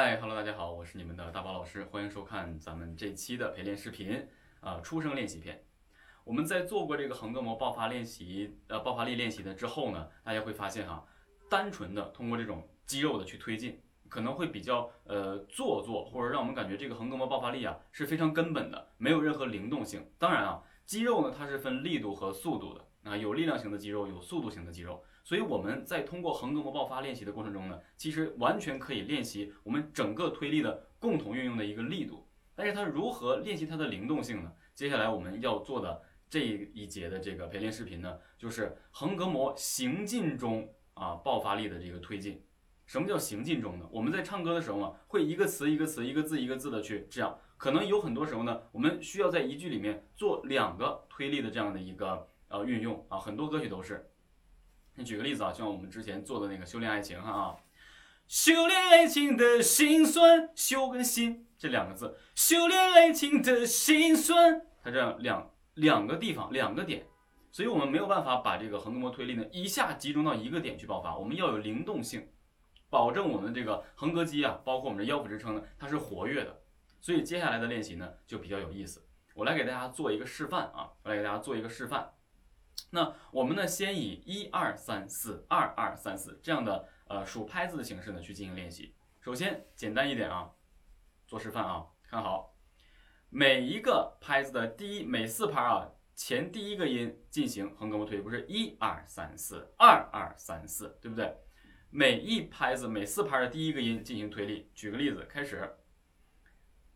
嗨，Hello，大家好，我是你们的大宝老师，欢迎收看咱们这期的陪练视频，呃，出生练习篇。我们在做过这个横膈膜爆发练习，呃，爆发力练习的之后呢，大家会发现哈，单纯的通过这种肌肉的去推进，可能会比较呃做作，或者让我们感觉这个横膈膜爆发力啊是非常根本的，没有任何灵动性。当然啊，肌肉呢它是分力度和速度的。啊，有力量型的肌肉，有速度型的肌肉，所以我们在通过横膈膜爆发练习的过程中呢，其实完全可以练习我们整个推力的共同运用的一个力度。但是它如何练习它的灵动性呢？接下来我们要做的这一节的这个陪练视频呢，就是横膈膜行进中啊爆发力的这个推进。什么叫行进中呢？我们在唱歌的时候啊，会一个词一个词，一个字一个字的去这样，可能有很多时候呢，我们需要在一句里面做两个推力的这样的一个。呃，运用啊，很多歌曲都是。你举个例子啊，像我们之前做的那个修炼爱情哈啊，修炼爱情的心酸，修跟心这两个字，修炼爱情的心酸，它这样两两个地方两个点，所以我们没有办法把这个横膈膜推力呢一下集中到一个点去爆发，我们要有灵动性，保证我们这个横膈肌啊，包括我们的腰腹支撑呢，它是活跃的。所以接下来的练习呢就比较有意思，我来给大家做一个示范啊，我来给大家做一个示范。那我们呢，先以一二三四二二三四这样的呃数拍子的形式呢去进行练习。首先简单一点啊，做示范啊，看好，每一个拍子的第一每四拍啊前第一个音进行横膈膜推，不是一二三四二二三四，对不对？每一拍子每四拍的第一个音进行推力。举个例子，开始，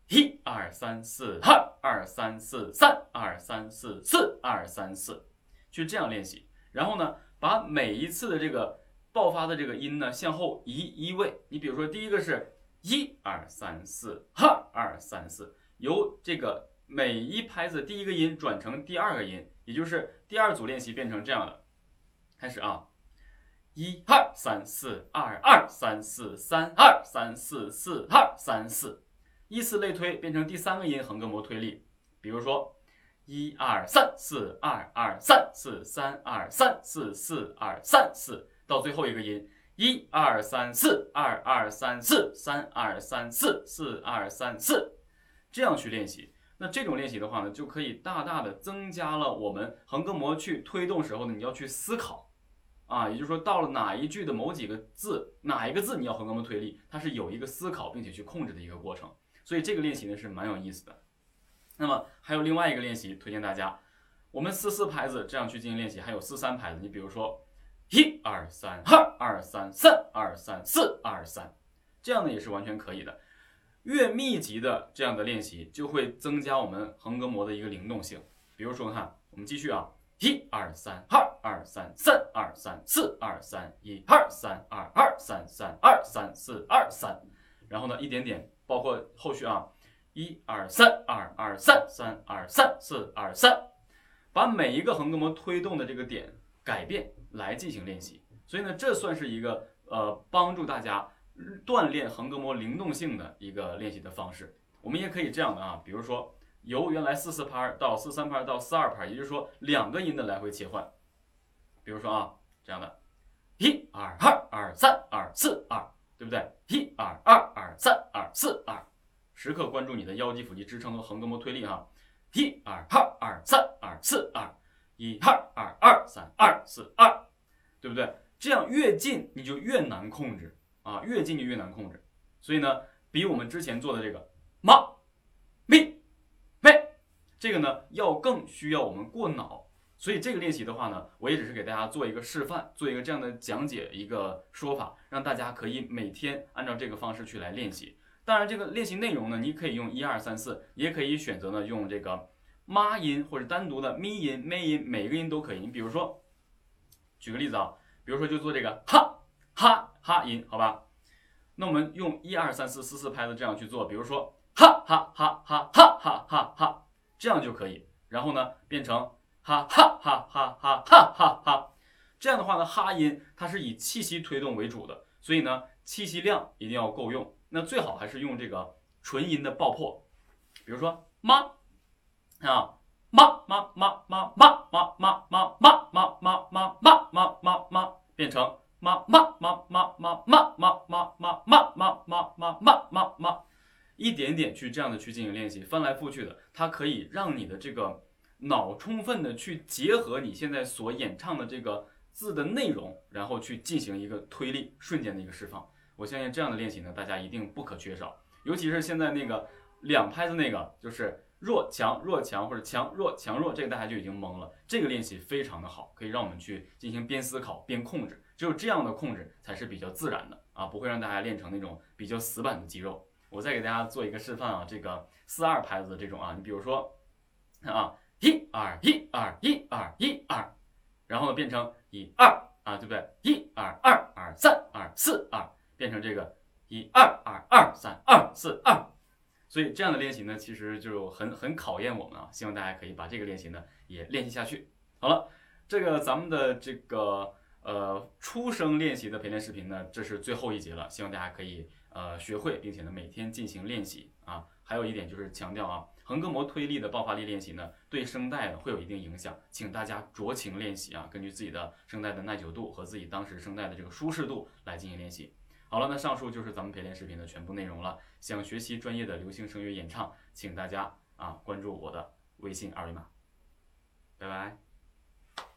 一二三四二二三四三二三四四二三四。去这样练习，然后呢，把每一次的这个爆发的这个音呢向后移一位。你比如说，第一个是一二三四，二二三四，由这个每一拍子第一个音转成第二个音，也就是第二组练习变成这样的。开始啊，一二三四，二二三四，三二三四，四二三四，依次类推变成第三个音横膈膜推力。比如说。一二三四二二三四三二三四四二三四，到最后一个音，一二三四二二三四三二三四四二三四，这样去练习。那这种练习的话呢，就可以大大的增加了我们横膈膜去推动时候呢，你要去思考啊，也就是说到了哪一句的某几个字，哪一个字你要横膈膜推力，它是有一个思考并且去控制的一个过程。所以这个练习呢是蛮有意思的。那么还有另外一个练习，推荐大家，我们四四拍子这样去进行练习，还有四三拍子。你比如说，一二三，二二三，三二三，四二三，这样呢也是完全可以的。越密集的这样的练习，就会增加我们横膈膜的一个灵动性。比如说，看，我们继续啊，一二三，二二三，三二三，四二三，一二三，二二三，三二三，四二三，然后呢，一点点，包括后续啊。一二三，二二三，三二三，四二三，把每一个横膈膜推动的这个点改变来进行练习。所以呢，这算是一个呃帮助大家锻炼横膈膜灵动性的一个练习的方式。我们也可以这样的啊，比如说由原来四四拍到四三拍到四二拍，也就是说两个音的来回切换。比如说啊，这样的，一二二二三二四二，对不对？一二二二三。时刻关注你的腰肌、腹肌支撑和横膈膜推力哈，一二二二三二四二，一二二二三二四二，对不对？这样越近你就越难控制啊，越近就越难控制。所以呢，比我们之前做的这个妈咪妹，这个呢要更需要我们过脑。所以这个练习的话呢，我也只是给大家做一个示范，做一个这样的讲解，一个说法，让大家可以每天按照这个方式去来练习。当然，这个练习内容呢，你可以用一二三四，也可以选择呢用这个妈音或者单独的咪音、咩音，每个音都可以。你比如说，举个例子啊，比如说就做这个哈哈哈音，好吧？那我们用一二三四四四拍子这样去做，比如说哈哈哈哈哈哈哈哈，这样就可以。然后呢，变成哈哈哈哈哈哈哈哈，这样的话呢，哈音它是以气息推动为主的，所以呢，气息量一定要够用。那最好还是用这个纯音的爆破，比如说妈啊妈妈妈妈妈妈妈妈妈妈妈妈妈妈妈妈变成妈妈妈妈妈妈妈妈妈妈妈妈妈妈妈一点点去这样的去进行练习，翻来覆去的，它可以让你的这个脑充分的去结合你现在所演唱的这个字的内容，然后去进行一个推力，瞬间的一个释放。我相信这样的练习呢，大家一定不可缺少，尤其是现在那个两拍子那个，就是弱强弱强或者强弱强弱，这个大家就已经懵了。这个练习非常的好，可以让我们去进行边思考边控制，只有这样的控制才是比较自然的啊，不会让大家练成那种比较死板的肌肉。我再给大家做一个示范啊，这个四二拍子的这种啊，你比如说啊，一二一二一二一二，然后呢变成一二啊，对不对？一二二二三二四二。变成这个一二二二三二四二，所以这样的练习呢，其实就很很考验我们啊。希望大家可以把这个练习呢也练习下去。好了，这个咱们的这个呃初声练习的陪练视频呢，这是最后一节了。希望大家可以呃学会，并且呢每天进行练习啊。还有一点就是强调啊，横膈膜推力的爆发力练习呢，对声带呢会有一定影响，请大家酌情练习啊，根据自己的声带的耐久度和自己当时声带的这个舒适度来进行练习。好了，那上述就是咱们陪练视频的全部内容了。想学习专业的流行声乐演唱，请大家啊关注我的微信二维码。拜拜。